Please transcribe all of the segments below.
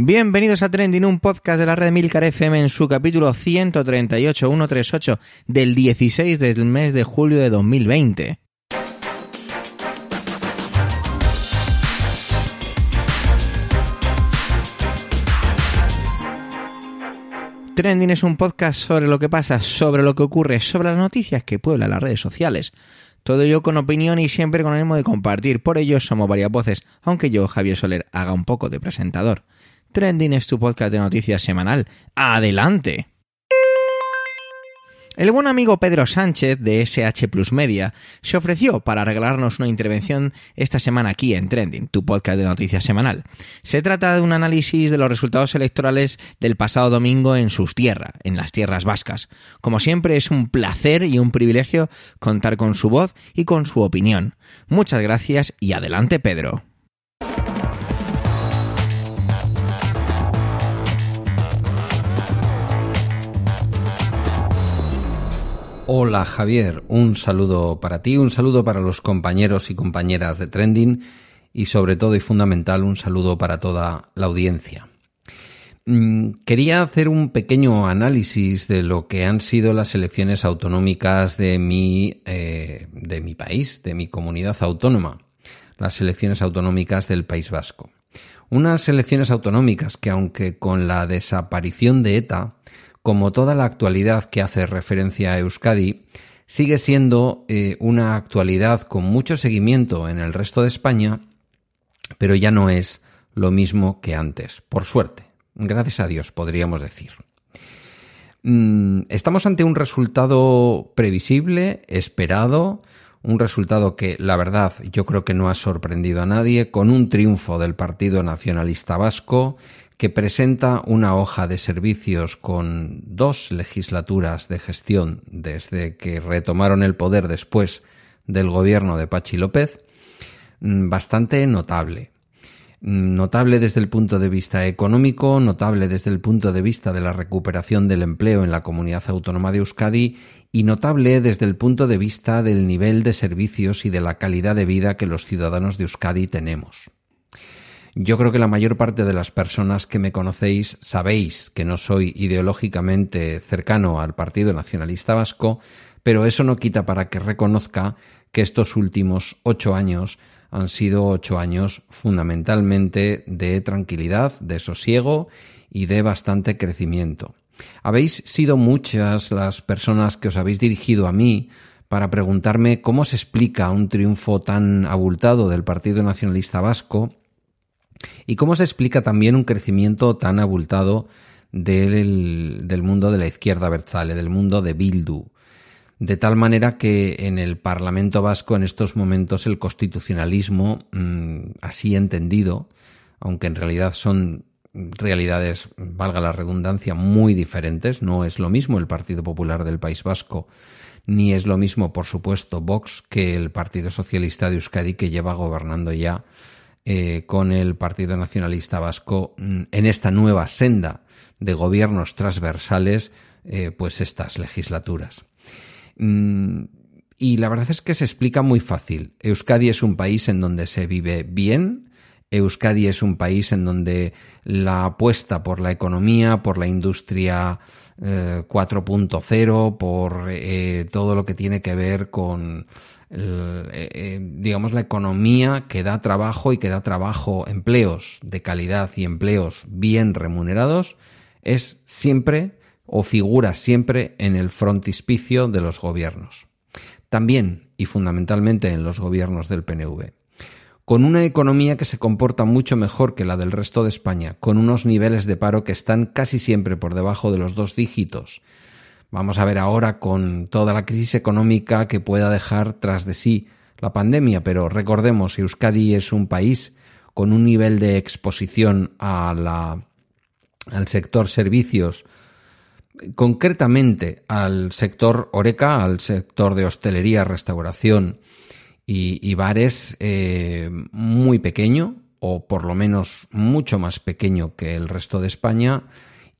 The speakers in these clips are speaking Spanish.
Bienvenidos a Trending, un podcast de la red Milcar FM en su capítulo 138, 138 del 16 del mes de julio de 2020. Trending es un podcast sobre lo que pasa, sobre lo que ocurre, sobre las noticias que pueblan las redes sociales. Todo ello con opinión y siempre con ánimo de compartir. Por ello somos varias voces, aunque yo, Javier Soler, haga un poco de presentador. Trending es tu podcast de noticias semanal. ¡Adelante! El buen amigo Pedro Sánchez de SH Plus Media se ofreció para regalarnos una intervención esta semana aquí en Trending, tu podcast de noticias semanal. Se trata de un análisis de los resultados electorales del pasado domingo en sus tierras, en las tierras vascas. Como siempre es un placer y un privilegio contar con su voz y con su opinión. Muchas gracias y adelante Pedro. Hola Javier, un saludo para ti, un saludo para los compañeros y compañeras de Trending y sobre todo y fundamental un saludo para toda la audiencia. Mm, quería hacer un pequeño análisis de lo que han sido las elecciones autonómicas de mi, eh, de mi país, de mi comunidad autónoma, las elecciones autonómicas del País Vasco. Unas elecciones autonómicas que aunque con la desaparición de ETA como toda la actualidad que hace referencia a Euskadi, sigue siendo eh, una actualidad con mucho seguimiento en el resto de España, pero ya no es lo mismo que antes, por suerte. Gracias a Dios, podríamos decir. Mm, estamos ante un resultado previsible, esperado, un resultado que, la verdad, yo creo que no ha sorprendido a nadie, con un triunfo del Partido Nacionalista Vasco, que presenta una hoja de servicios con dos legislaturas de gestión desde que retomaron el poder después del gobierno de Pachi López, mm, bastante notable. Mm, notable desde el punto de vista económico, notable desde el punto de vista de la recuperación del empleo en la comunidad autónoma de Euskadi y notable desde el punto de vista del nivel de servicios y de la calidad de vida que los ciudadanos de Euskadi tenemos. Yo creo que la mayor parte de las personas que me conocéis sabéis que no soy ideológicamente cercano al Partido Nacionalista Vasco, pero eso no quita para que reconozca que estos últimos ocho años han sido ocho años fundamentalmente de tranquilidad, de sosiego y de bastante crecimiento. Habéis sido muchas las personas que os habéis dirigido a mí para preguntarme cómo se explica un triunfo tan abultado del Partido Nacionalista Vasco ¿Y cómo se explica también un crecimiento tan abultado del, del mundo de la izquierda versale, del mundo de Bildu? De tal manera que en el Parlamento vasco en estos momentos el constitucionalismo, mm, así entendido, aunque en realidad son realidades, valga la redundancia, muy diferentes, no es lo mismo el Partido Popular del País Vasco, ni es lo mismo, por supuesto, Vox que el Partido Socialista de Euskadi que lleva gobernando ya eh, con el Partido Nacionalista Vasco mm, en esta nueva senda de gobiernos transversales, eh, pues estas legislaturas. Mm, y la verdad es que se explica muy fácil. Euskadi es un país en donde se vive bien, Euskadi es un país en donde la apuesta por la economía, por la industria 4.0, eh, por todo lo que tiene que ver con eh, eh, digamos, la economía que da trabajo y que da trabajo, empleos de calidad y empleos bien remunerados, es siempre o figura siempre en el frontispicio de los gobiernos. También y fundamentalmente en los gobiernos del PNV. Con una economía que se comporta mucho mejor que la del resto de España, con unos niveles de paro que están casi siempre por debajo de los dos dígitos, Vamos a ver ahora con toda la crisis económica que pueda dejar tras de sí la pandemia, pero recordemos, Euskadi es un país con un nivel de exposición al sector servicios, concretamente al sector Oreca, al sector de hostelería, restauración y, bares, eh, muy pequeño, o por lo menos mucho más pequeño que el resto de España,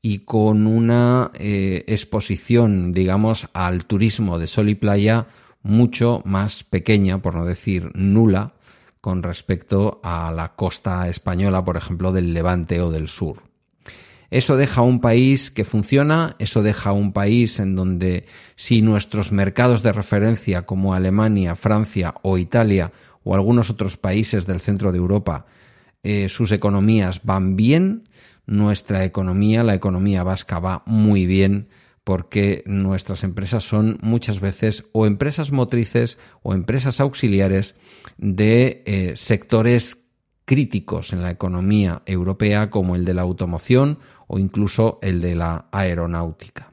y con una eh, exposición, digamos, al turismo de sol y playa mucho más pequeña, por no decir nula, con respecto a la costa española, por ejemplo, del Levante o del sur. Eso deja un país que funciona, eso deja un país en donde si nuestros mercados de referencia como Alemania, Francia o Italia o algunos otros países del centro de Europa, eh, sus economías van bien, nuestra economía, la economía vasca va muy bien porque nuestras empresas son muchas veces o empresas motrices o empresas auxiliares de eh, sectores críticos en la economía europea como el de la automoción o incluso el de la aeronáutica.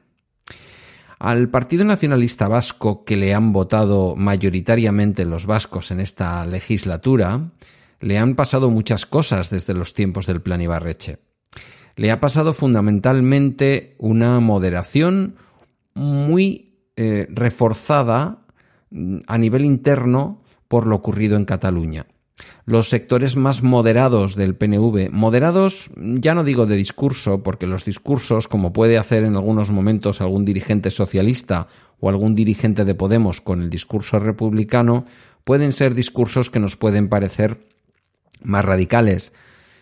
Al Partido Nacionalista Vasco, que le han votado mayoritariamente los vascos en esta legislatura, le han pasado muchas cosas desde los tiempos del Plan Ibarreche le ha pasado fundamentalmente una moderación muy eh, reforzada mm, a nivel interno por lo ocurrido en Cataluña. Los sectores más moderados del PNV, moderados ya no digo de discurso, porque los discursos, como puede hacer en algunos momentos algún dirigente socialista o algún dirigente de Podemos con el discurso republicano, pueden ser discursos que nos pueden parecer más radicales,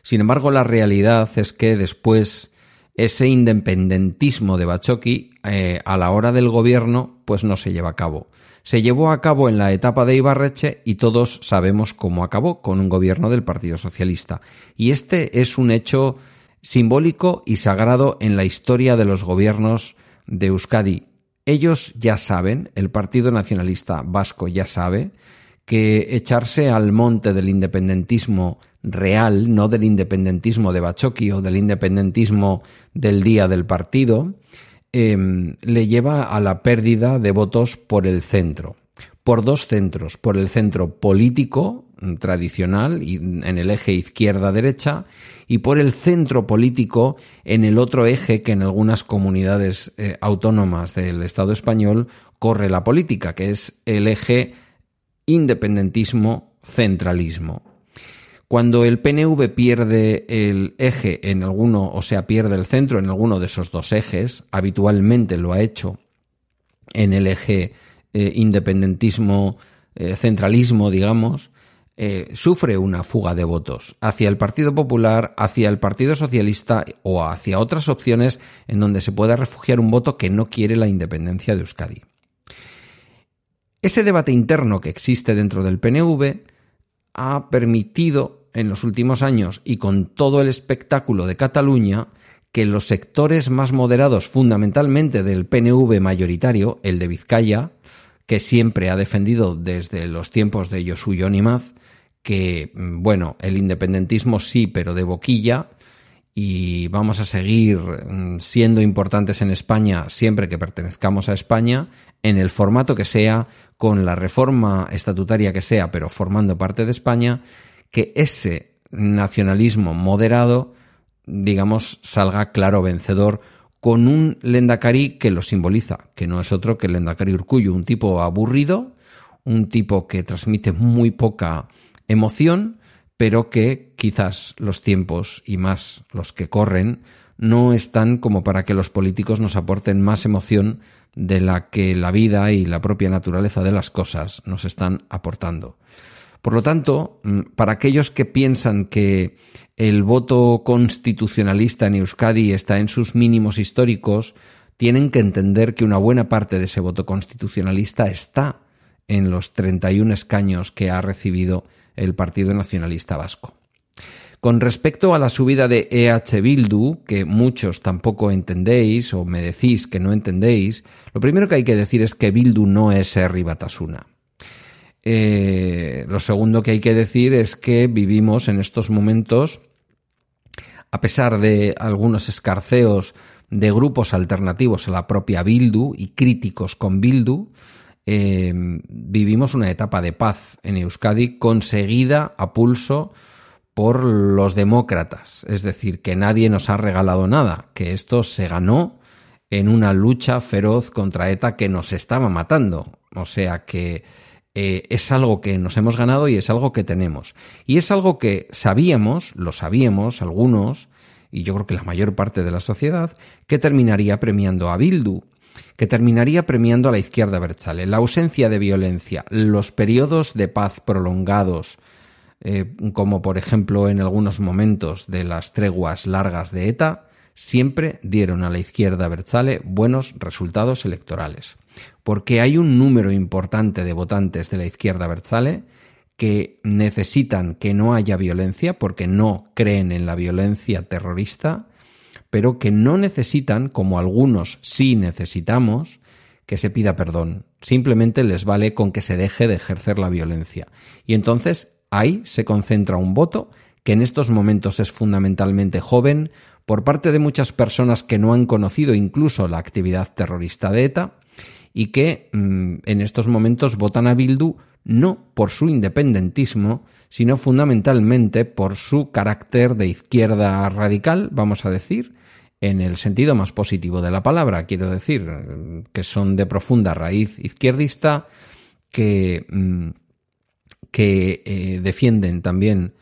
sin embargo, la realidad es que después ese independentismo de Bachoqui eh, a la hora del gobierno pues no se lleva a cabo. Se llevó a cabo en la etapa de Ibarreche y todos sabemos cómo acabó con un gobierno del Partido Socialista. Y este es un hecho simbólico y sagrado en la historia de los gobiernos de Euskadi. Ellos ya saben, el Partido Nacionalista Vasco ya sabe, que echarse al monte del independentismo real, no del independentismo de Bachoqui o del independentismo del día del partido, em, le lleva a la pérdida de votos por el centro. Por dos centros, por el centro político mm, tradicional en el eje izquierda-derecha y por el centro político en el otro eje que en algunas comunidades eh, autónomas del Estado español corre la política, que es el eje independentismo-centralismo. Cuando el PNV pierde el eje en alguno, o sea, pierde el centro en alguno de esos dos ejes, habitualmente lo ha hecho en el eje eh, independentismo-centralismo, eh, digamos, eh, sufre una fuga de votos hacia el Partido Popular, hacia el Partido Socialista o hacia otras opciones en donde se pueda refugiar un voto que no quiere la independencia de Euskadi. Ese debate interno que existe dentro del PNV ha permitido en los últimos años y con todo el espectáculo de Cataluña que los sectores más moderados fundamentalmente del PNV mayoritario, el de Vizcaya, que siempre ha defendido desde los tiempos de Josu Yonimaz, que, mm, bueno, el independentismo sí, pero de boquilla, y vamos a seguir mm, siendo importantes en España siempre que pertenezcamos a España, en el formato que sea, con la reforma estatutaria que sea, pero formando parte de España, que ese nacionalismo moderado, digamos, salga claro vencedor con un Lendakari que lo simboliza, que no es otro que el Lendakari Urcuyo, un tipo aburrido, un tipo que transmite muy poca emoción, pero que quizás los tiempos y más los que corren no están como para que los políticos nos aporten más emoción de la que la vida y la propia naturaleza de las cosas nos están aportando. Por lo tanto, mm, para aquellos que piensan que el voto constitucionalista en Euskadi está en sus mínimos históricos, tienen que entender que una buena parte de ese voto constitucionalista está en los 31 escaños que ha recibido el Partido Nacionalista Vasco. Con respecto a la subida de EH Bildu, que muchos tampoco entendéis o me decís que no entendéis, lo primero que hay que decir es que Bildu no es Herri Batasuna. Eh, lo segundo que hay que decir es que vivimos en estos momentos, a pesar de algunos escarceos de grupos alternativos a la propia Bildu y críticos con Bildu, eh, vivimos una etapa de paz en Euskadi conseguida a pulso por los demócratas, es decir, que nadie nos ha regalado nada, que esto se ganó en una lucha feroz contra ETA que nos estaba matando. O sea que eh, es algo que nos hemos ganado y es algo que tenemos. Y es algo que sabíamos, lo sabíamos algunos, y yo creo que la mayor parte de la sociedad, que terminaría premiando a Bildu, que terminaría premiando a la izquierda Berchale. La ausencia de violencia, los periodos de paz prolongados, eh, como por ejemplo en algunos momentos de las treguas largas de ETA, siempre dieron a la izquierda Berzale buenos resultados electorales. Porque hay un número importante de votantes de la izquierda Berzale que necesitan que no haya violencia porque no creen en la violencia terrorista, pero que no necesitan, como algunos sí necesitamos, que se pida perdón. Simplemente les vale con que se deje de ejercer la violencia. Y entonces ahí se concentra un voto que en estos momentos es fundamentalmente joven, por parte de muchas personas que no han conocido incluso la actividad terrorista de ETA y que mm, en estos momentos votan a Bildu no por su independentismo, sino fundamentalmente por su carácter de izquierda radical, vamos a decir, en el sentido más positivo de la palabra, quiero decir, que son de profunda raíz izquierdista, que, mm, que eh, defienden también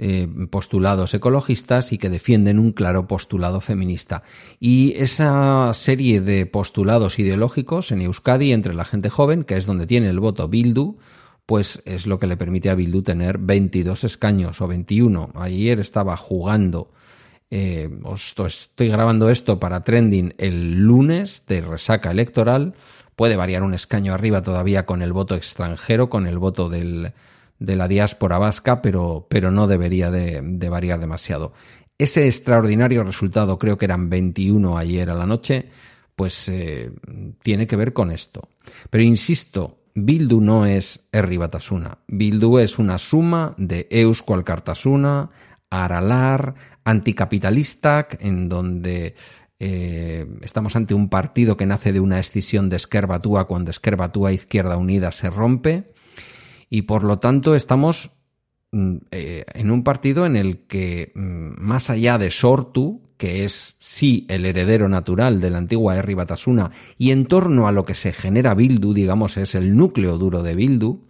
eh, postulados ecologistas y que defienden un claro postulado feminista. Y esa serie de postulados ideológicos en Euskadi entre la gente joven, que es donde tiene el voto Bildu, pues es lo que le permite a Bildu tener 22 escaños o 21. Ayer estaba jugando, eh, estoy grabando esto para Trending el lunes de resaca electoral. Puede variar un escaño arriba todavía con el voto extranjero, con el voto de la diáspora vasca, pero, no debería de, variar demasiado. Ese extraordinario resultado, creo que eran 21 ayer a la noche, pues eh, tiene que ver con esto. Pero insisto, Bildu no es Herri Batasuna. Bildu es una suma de Eusko Alkartasuna, Aralar, anticapitalistak, en donde eh, estamos ante un partido que nace de una escisión de Esquerbatúa cuando Esquerbatúa Izquierda Unida se rompe. Y por lo tanto estamos mm, eh, en un partido en el que, mm, más allá de Sortu, que es sí el heredero natural de la antigua Herri Batasuna, y en torno a lo que se genera Bildu, digamos, es el núcleo duro de Bildu,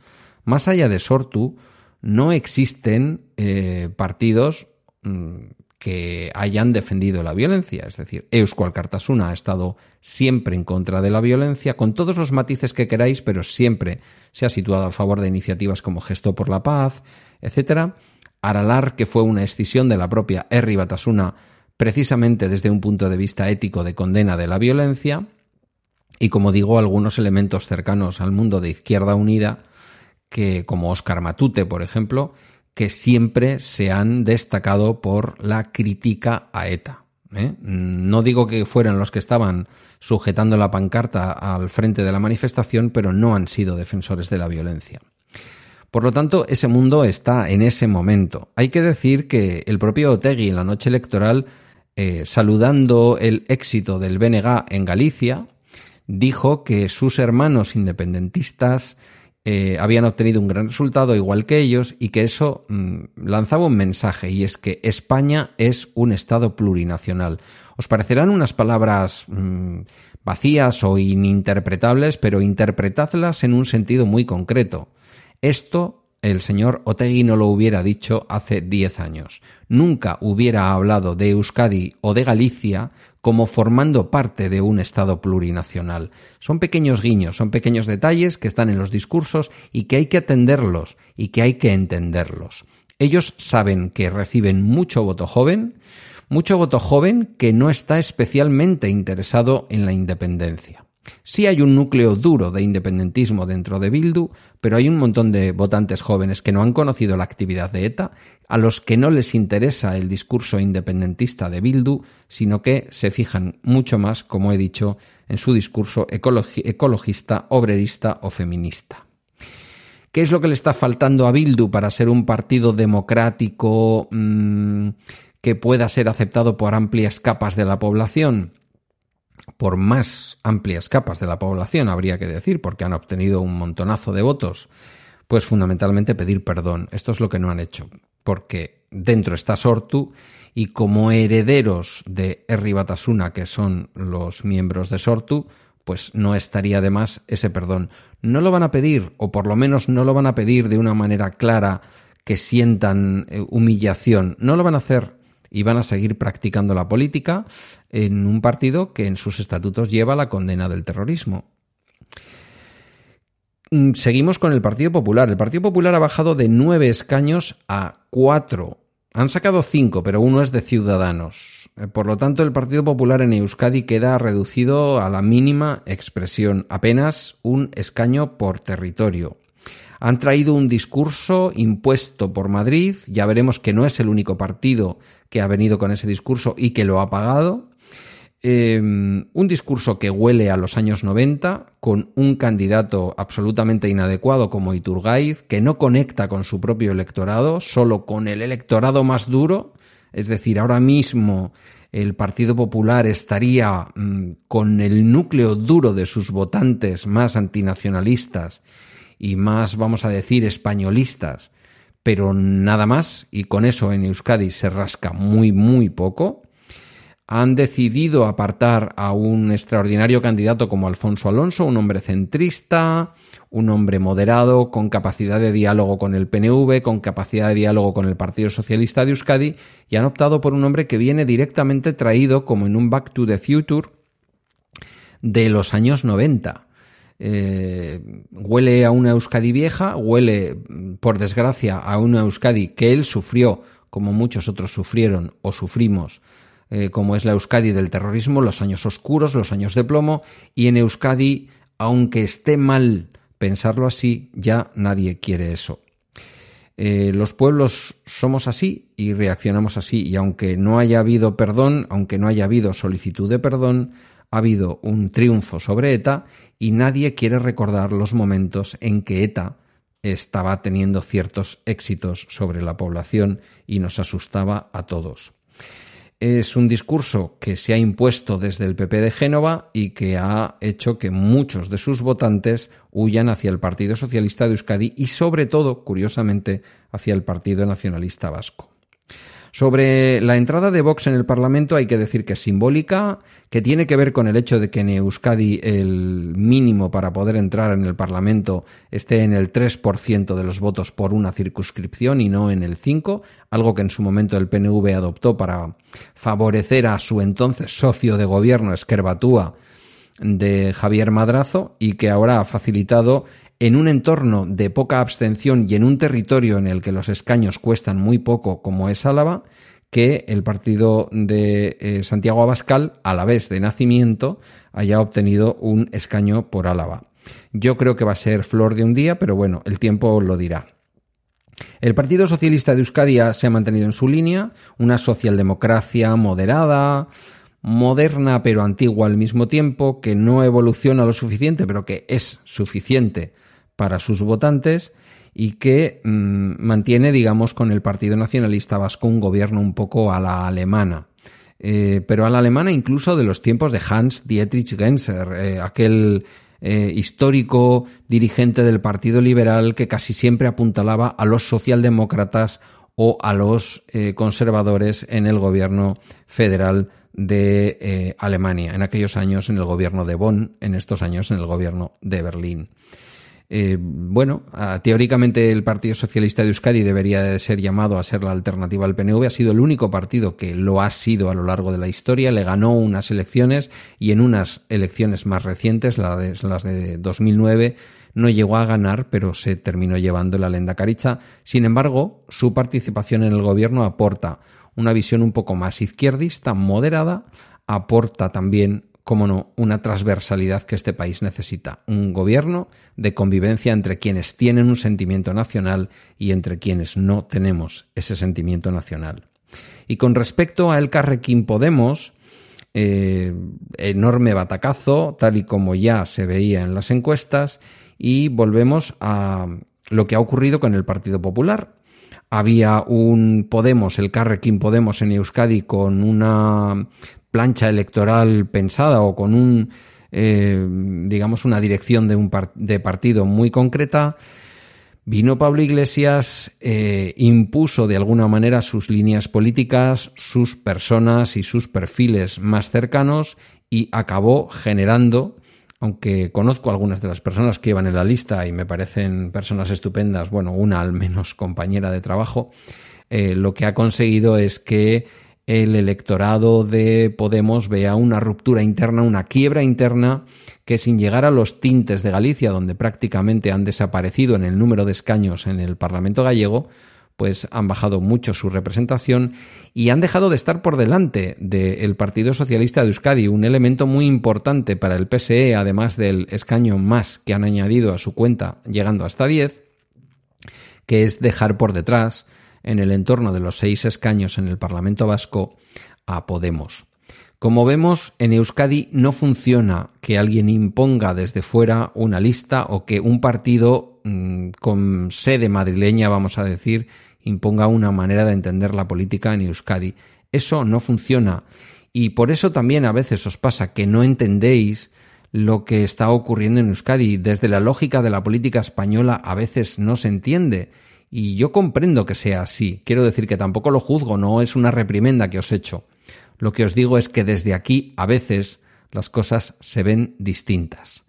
más allá de Sortu, no existen eh, partidos mm, que hayan defendido la violencia. Es decir, Eusko Alkartasuna ha estado siempre en contra de la violencia, con todos los matices que queráis, pero siempre se ha situado a favor de iniciativas como Gesto por la Paz, etc. Aralar, que fue una escisión de la propia Herri Batasuna, precisamente desde un punto de vista ético de condena de la violencia, y como digo, algunos elementos cercanos al mundo de Izquierda Unida, que como Oscar Matute, por ejemplo, que siempre se han destacado por la crítica a ETA. ¿eh? No digo que fueran los que estaban sujetando la pancarta al frente de la manifestación, pero no han sido defensores de la violencia. Por lo tanto, ese mundo está en ese momento. Hay que decir que el propio Otegui en la noche electoral, eh, saludando el éxito del BNG en Galicia, dijo que sus hermanos independentistas eh, habían obtenido un gran resultado igual que ellos y que eso mm, lanzaba un mensaje y es que España es un Estado plurinacional. Os parecerán unas palabras mm, vacías o ininterpretables, pero interpretadlas en un sentido muy concreto. Esto el señor Otegui no lo hubiera dicho hace diez años. Nunca hubiera hablado de Euskadi o de Galicia como formando parte de un Estado plurinacional. Son pequeños guiños, son pequeños detalles que están en los discursos y que hay que atenderlos y que hay que entenderlos. Ellos saben que reciben mucho voto joven, mucho voto joven que no está especialmente interesado en la independencia. Sí hay un núcleo duro de independentismo dentro de Bildu, pero hay un montón de votantes jóvenes que no han conocido la actividad de ETA, a los que no les interesa el discurso independentista de Bildu, sino que se fijan mucho más, como he dicho, en su discurso ecologista, obrerista o feminista. ¿Qué es lo que le está faltando a Bildu para ser un partido democrático mm, que pueda ser aceptado por amplias capas de la población? Por más amplias capas de la población, habría que decir, porque han obtenido un montonazo de votos, pues fundamentalmente pedir perdón. Esto es lo que no han hecho, porque dentro está Sortu y como herederos de Herri Batasuna, que son los miembros de Sortu, pues no estaría de más ese perdón. No lo van a pedir, o por lo menos no lo van a pedir de una manera clara que sientan eh, humillación. No lo van a hacer y van a seguir practicando la política en un partido que en sus estatutos lleva la condena del terrorismo. Mm, seguimos con el Partido Popular. El Partido Popular ha bajado de nueve escaños a cuatro. Han sacado cinco, pero uno es de Ciudadanos. Por lo tanto, el Partido Popular en Euskadi queda reducido a la mínima expresión, apenas un escaño por territorio. Han traído un discurso impuesto por Madrid, ya veremos que no es el único partido que ha venido con ese discurso y que lo ha pagado. Em, un discurso que huele a los años 90, con un candidato absolutamente inadecuado como Iturgaiz, que no conecta con su propio electorado, solo con el electorado más duro. Es decir, ahora mismo el Partido Popular estaría mm, con el núcleo duro de sus votantes más antinacionalistas y más, vamos a decir, españolistas, pero nada más, y con eso en Euskadi se rasca muy, muy poco. Han decidido apartar a un extraordinario candidato como Alfonso Alonso, un hombre centrista, un hombre moderado, con capacidad de diálogo con el PNV, con capacidad de diálogo con el Partido Socialista de Euskadi, y han optado por un hombre que viene directamente traído como en un Back to the Future de los años 90 eh, huele a una Euskadi vieja, huele, por desgracia, a una Euskadi que él sufrió, como muchos otros sufrieron o sufrimos, eh, como es la Euskadi del terrorismo, los años oscuros, los años de plomo, y en Euskadi, aunque esté mal pensarlo así, ya nadie quiere eso. Eh, los pueblos somos así y reaccionamos así, y aunque no haya habido perdón, aunque no haya habido solicitud de perdón, ha habido un triunfo sobre ETA y nadie quiere recordar los momentos en que ETA estaba teniendo ciertos éxitos sobre la población y nos asustaba a todos. Es un discurso que se ha impuesto desde el PP de Génova y que ha hecho que muchos de sus votantes huyan hacia el Partido Socialista de Euskadi y sobre todo, curiosamente, hacia el Partido Nacionalista Vasco. Sobre la entrada de Vox en el Parlamento hay que decir que es simbólica, que tiene que ver con el hecho de que en Euskadi el mínimo para poder entrar en el Parlamento esté en el 3% de los votos por una circunscripción y no en el 5%, algo que en su momento el PNV adoptó para favorecer a su entonces socio de gobierno, Esquerbatúa, de Javier Madrazo, y que ahora ha facilitado en un entorno de poca abstención y en un territorio en el que los escaños cuestan muy poco como es Álava, que el partido de eh, Santiago Abascal, a la vez de nacimiento, haya obtenido un escaño por Álava. Yo creo que va a ser flor de un día, pero bueno, el tiempo lo dirá. El Partido Socialista de Euskadi se ha mantenido en su línea, una socialdemocracia moderada, moderna pero antigua al mismo tiempo, que no evoluciona lo suficiente, pero que es suficiente para sus votantes y que mm, mantiene, digamos, con el Partido Nacionalista Vasco un gobierno un poco a la alemana. Eh, pero a la alemana incluso de los tiempos de Hans Dietrich Genser, eh, aquel eh, histórico dirigente del Partido Liberal que casi siempre apuntalaba a los socialdemócratas o a los conservadores en el gobierno federal de Alemania, en aquellos años en el gobierno de Bonn, en estos años en el gobierno de Berlín. Eh, bueno, teóricamente el Partido Socialista de Euskadi debería de ser llamado a ser la alternativa al PNV. Ha sido el único partido que lo ha sido a lo largo de la historia. Le ganó unas elecciones y en unas elecciones más recientes, las de 2009, no llegó a ganar, pero se terminó llevando la lenda caricha. Sin embargo, su participación en el gobierno aporta una visión un poco más izquierdista, moderada, aporta también como no, una transversalidad que este país necesita, un gobierno de convivencia entre quienes tienen un sentimiento nacional y entre quienes no tenemos ese sentimiento nacional. Y con respecto a El Carrequín Podemos, eh, enorme batacazo, tal y como ya se veía en las encuestas, y volvemos a lo que ha ocurrido con el Partido Popular. Había un Podemos, el Carrequín Podemos en Euskadi, con una plancha electoral pensada o con un, eh, digamos, una dirección de, un de partido muy concreta, vino Pablo Iglesias, eh, impuso de alguna manera sus líneas políticas, sus personas y sus perfiles más cercanos y acabó generando, aunque conozco algunas de las personas que iban en la lista y me parecen personas estupendas, bueno, una al menos compañera de trabajo, eh, lo que ha conseguido es que el electorado de Podemos vea una ruptura interna, una quiebra interna que sin llegar a los tintes de Galicia, donde prácticamente han desaparecido en el número de escaños en el Parlamento gallego, pues han bajado mucho su representación y han dejado de estar por delante del Partido Socialista de Euskadi, un elemento muy importante para el PSE, además del escaño más que han añadido a su cuenta, llegando hasta 10, que es dejar por detrás, en el entorno de los seis escaños en el Parlamento Vasco, a Podemos. Como vemos, en Euskadi no funciona que alguien imponga desde fuera una lista o que un partido mm, con sede madrileña, vamos a decir, imponga una manera de entender la política en Euskadi. Eso no funciona. Y por eso también a veces os pasa que no entendéis lo que está ocurriendo en Euskadi. Desde la lógica de la política española a veces no se entiende. Y yo comprendo que sea así. Quiero decir que tampoco lo juzgo, no es una reprimenda que os hecho. Lo que os digo es que desde aquí a veces las cosas se ven distintas.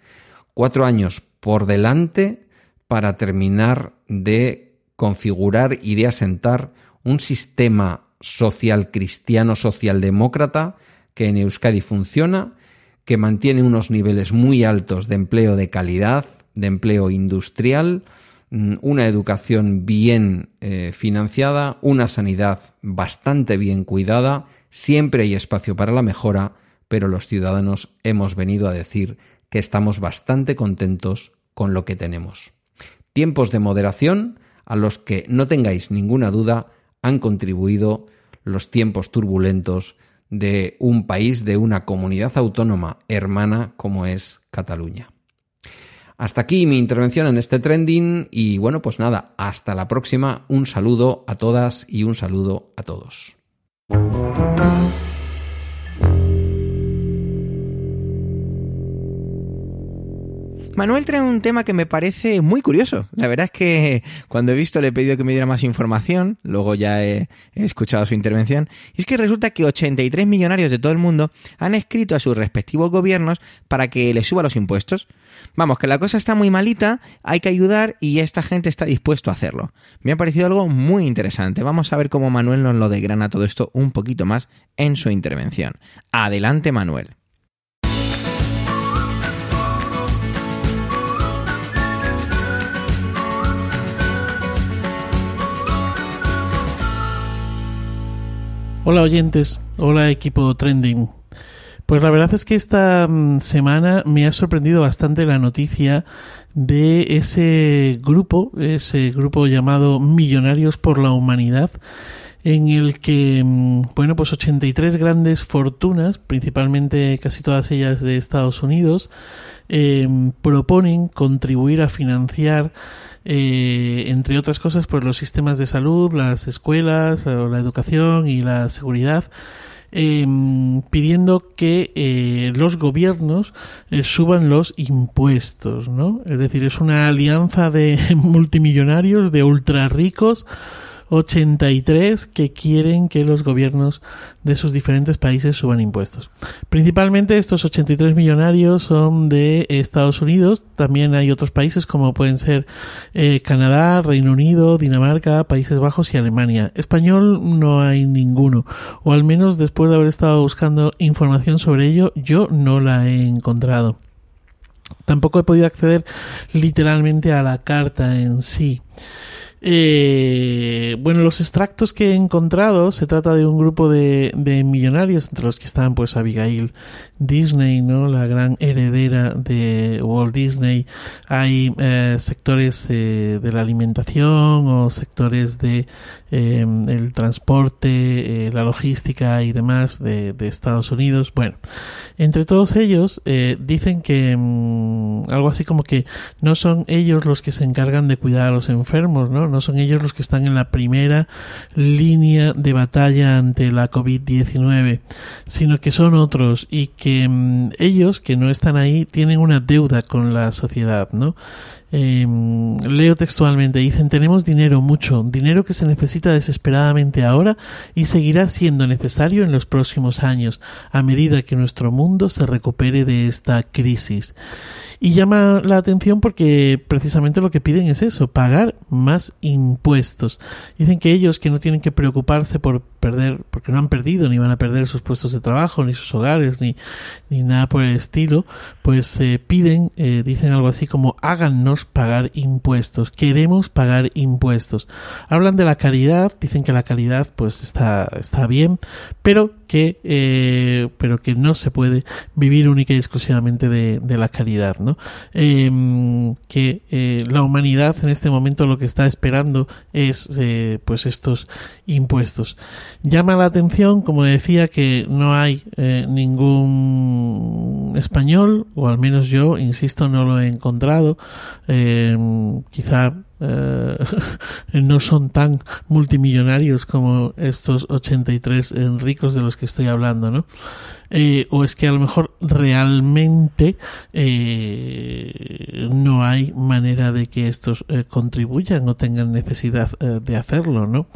Cuatro años por delante para terminar de configurar y de asentar un sistema social cristiano socialdemócrata que en Euskadi funciona, que mantiene unos niveles muy altos de empleo de calidad, de empleo industrial, una educación bien eh, financiada, una sanidad bastante bien cuidada, siempre hay espacio para la mejora, pero los ciudadanos hemos venido a decir que estamos bastante contentos con lo que tenemos. Tiempos de moderación, a los que, no tengáis ninguna duda, han contribuido los tiempos turbulentos de un país, de una comunidad autónoma hermana como es Cataluña. Hasta aquí mi intervención en este trending y bueno, pues nada, hasta la próxima. Un saludo a todas y un saludo a todos. Manuel trae un tema que me parece muy curioso. La verdad es que cuando he visto le he pedido que me diera más información, luego ya he, escuchado su intervención, y es que resulta que 83 millonarios de todo el mundo han escrito a sus respectivos gobiernos para que les suba los impuestos. Vamos, que la cosa está muy malita, hay que ayudar y esta gente está dispuesto a hacerlo. Me ha parecido algo muy interesante. Vamos a ver cómo Manuel nos lo degrana todo esto un poquito más en su intervención. Adelante, Manuel. Hola oyentes, hola equipo trending. Pues la verdad es que esta mm, semana me ha sorprendido bastante la noticia de ese grupo, ese grupo llamado Millonarios por la Humanidad, en el que, mm, bueno, pues 83 grandes fortunas, principalmente casi todas ellas de Estados Unidos, em, proponen contribuir a financiar eh, entre otras cosas, pues los sistemas de salud, las escuelas, la educación y la seguridad, em, pidiendo que eh, los gobiernos eh, suban los impuestos, ¿no? Es decir, es una alianza de multimillonarios, de ultra ricos, 83 que quieren que los gobiernos de sus diferentes países suban impuestos. Principalmente estos 83 millonarios son de Estados Unidos, también hay otros países como pueden ser eh, Canadá, Reino Unido, Dinamarca, Países Bajos y Alemania. Español no hay ninguno, o al menos después de haber estado buscando información sobre ello, yo no la he encontrado. Tampoco he podido acceder literalmente a la carta en sí. Eh, bueno, los extractos que he encontrado se trata de un grupo de, de, millonarios, entre los que están pues Abigail Disney, ¿no? La gran heredera de Walt Disney. Hay eh, sectores eh, de la alimentación o sectores de eh, el transporte, eh, la logística y demás de, de, Estados Unidos. Bueno, entre todos ellos eh, dicen que mmm, algo así como que no son ellos los que se encargan de cuidar a los enfermos, ¿no? No son ellos los que están en la primera línea de batalla ante la COVID-19, sino que son otros y que mmm, ellos que no están ahí tienen una deuda con la sociedad, ¿no? Eh, leo textualmente, dicen, tenemos dinero, mucho, dinero que se necesita desesperadamente ahora y seguirá siendo necesario en los próximos años, a medida que nuestro mundo se recupere de esta crisis. Y llama la atención porque precisamente lo que piden es eso, pagar más impuestos. Dicen que ellos que no tienen que preocuparse por perder, porque no han perdido ni van a perder sus puestos de trabajo, ni sus hogares, ni, ni nada por el estilo, pues eh, piden, eh, dicen algo así como hágannos pagar impuestos, queremos pagar impuestos. Hablan de la calidad, dicen que la calidad pues está, está bien, pero que, eh, pero que no se puede vivir única y exclusivamente de, de la caridad, ¿no? Em, que eh, la humanidad en este momento lo que está esperando es, eh, pues estos impuestos. Llama la atención, como decía, que no hay ningún español, o al menos yo, insisto, no lo he encontrado. Em, quizá eh, no son tan multimillonarios como estos 83 ricos de los que estoy hablando, ¿no? Eh, o es que a lo mejor realmente eh, no hay manera de que estos contribuyan o tengan necesidad de hacerlo, ¿no?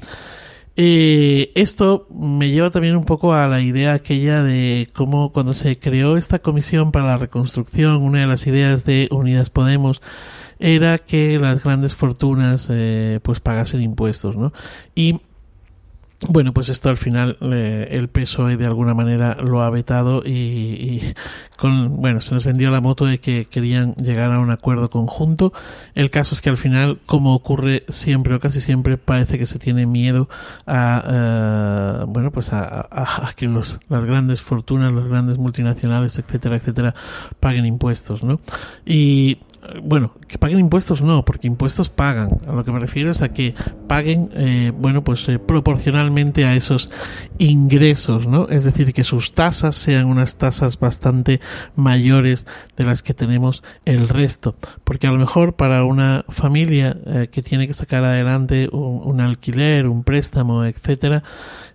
esto me lleva también un poco a la idea aquella de cómo cuando se creó esta comisión para la reconstrucción, una de las ideas de Unidas Podemos era que las grandes fortunas eh, pues pagasen impuestos, ¿no? Y bueno, pues esto al final eh, el PSOE de alguna manera lo ha vetado y, con bueno se nos vendió la moto de que querían llegar a un acuerdo conjunto. El caso es que al final, como ocurre siempre o casi siempre, parece que se tiene miedo a eh, bueno pues a, que los, las grandes fortunas, las grandes multinacionales, etcétera, etcétera, paguen impuestos, ¿no? Y bueno, que paguen impuestos no, porque impuestos pagan. A lo que me refiero es a que paguen, eh, bueno, pues eh, proporcionalmente a esos ingresos, ¿no? Es decir, que sus tasas sean unas tasas bastante mayores de las que tenemos el resto. Porque a lo mejor para una familia eh, que tiene que sacar adelante un, un alquiler, un préstamo, etcétera,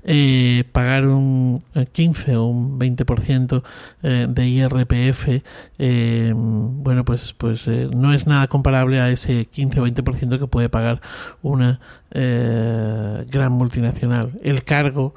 eh, pagar un 15 o un 20% eh, de IRPF, bueno, pues, pues eh, no es nada comparable a ese 15 o 20% que puede pagar una gran multinacional. El cargo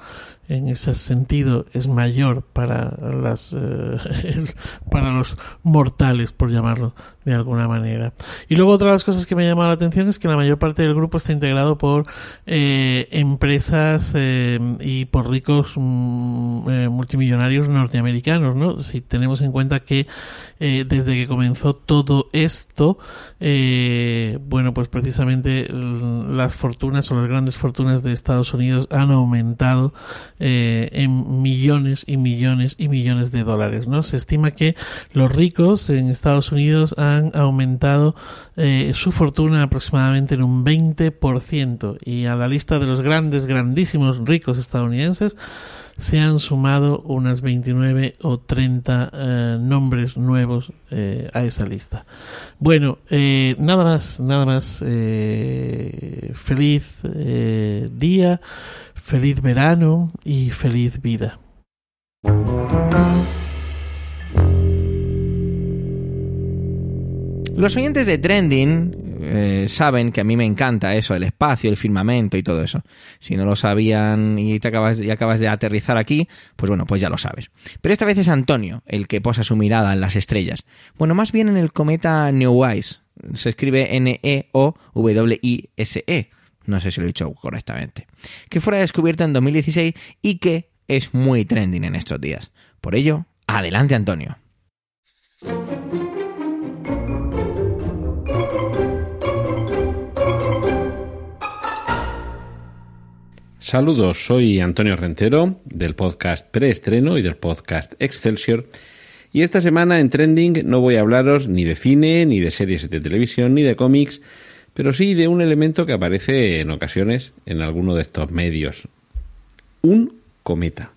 en ese sentido es mayor para las eh, para los mortales por llamarlo de alguna manera. Y luego otra de las cosas que me llama la atención es que la mayor parte del grupo está integrado por eh, empresas eh, y por ricos mm, multimillonarios norteamericanos no si tenemos en cuenta que desde que comenzó todo esto bueno pues precisamente las fortunas o las grandes fortunas de Estados Unidos han aumentado eh, en millones y millones y millones de dólares. ¿no? Se estima que los ricos en Estados Unidos han aumentado eh, su fortuna aproximadamente en un 20% y a la lista de los grandes, grandísimos ricos estadounidenses se han sumado unas 29 o 30 eh, nombres nuevos eh, a esa lista. Bueno, eh, nada más, nada más. feliz día, feliz verano y feliz vida. Los oyentes de Trending eh, saben que a mí me encanta eso, el espacio, el firmamento y todo eso. Si no lo sabían y te acabas, de aterrizar aquí, pues bueno, pues ya lo sabes. Pero esta vez es Antonio el que posa su mirada en las estrellas. Bueno, más bien en el cometa Neowise. Se escribe N-E-O-W-I-S-E. -E. No sé si lo he dicho correctamente. Que fuera descubierto en 2016 y que es muy trending en estos días. Por ello, adelante Antonio. Saludos, soy Antonio Rentero del podcast Preestreno y del podcast Excelsior. Y esta semana en Trending no voy a hablaros ni de cine, ni de series de televisión, ni de cómics, pero sí de un elemento que aparece en ocasiones en alguno de estos medios. Un cometa.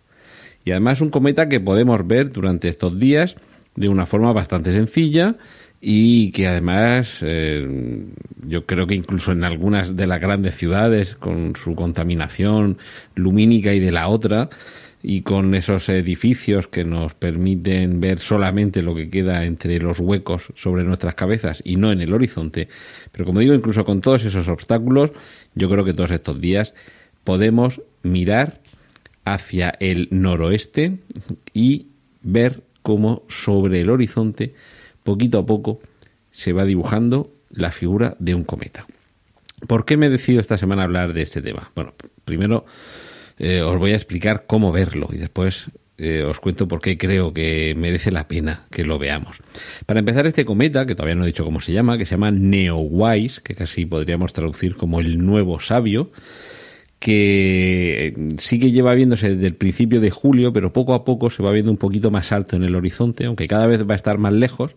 Y además un cometa que podemos ver durante estos días de una forma bastante sencilla y que además eh, yo creo que incluso en algunas de las grandes ciudades con su contaminación lumínica y de la otra y con esos edificios que nos permiten ver solamente lo que queda entre los huecos sobre nuestras cabezas y no en el horizonte. Pero como digo, incluso con todos esos obstáculos, yo creo que todos estos días podemos mirar hacia el noroeste y ver cómo sobre el horizonte poquito a poco se va dibujando la figura de un cometa. ¿Por qué me he decidido esta semana hablar de este tema? Bueno, primero eh, os voy a explicar cómo verlo y después eh, os cuento por qué creo que merece la pena que lo veamos. Para empezar, este cometa, que todavía no he dicho cómo se llama, que se llama Neowise, que casi podríamos traducir como el nuevo sabio, que eh, sí que lleva viéndose desde el principio de julio, pero poco a poco se va viendo un poquito más alto en el horizonte, aunque cada vez va a estar más lejos,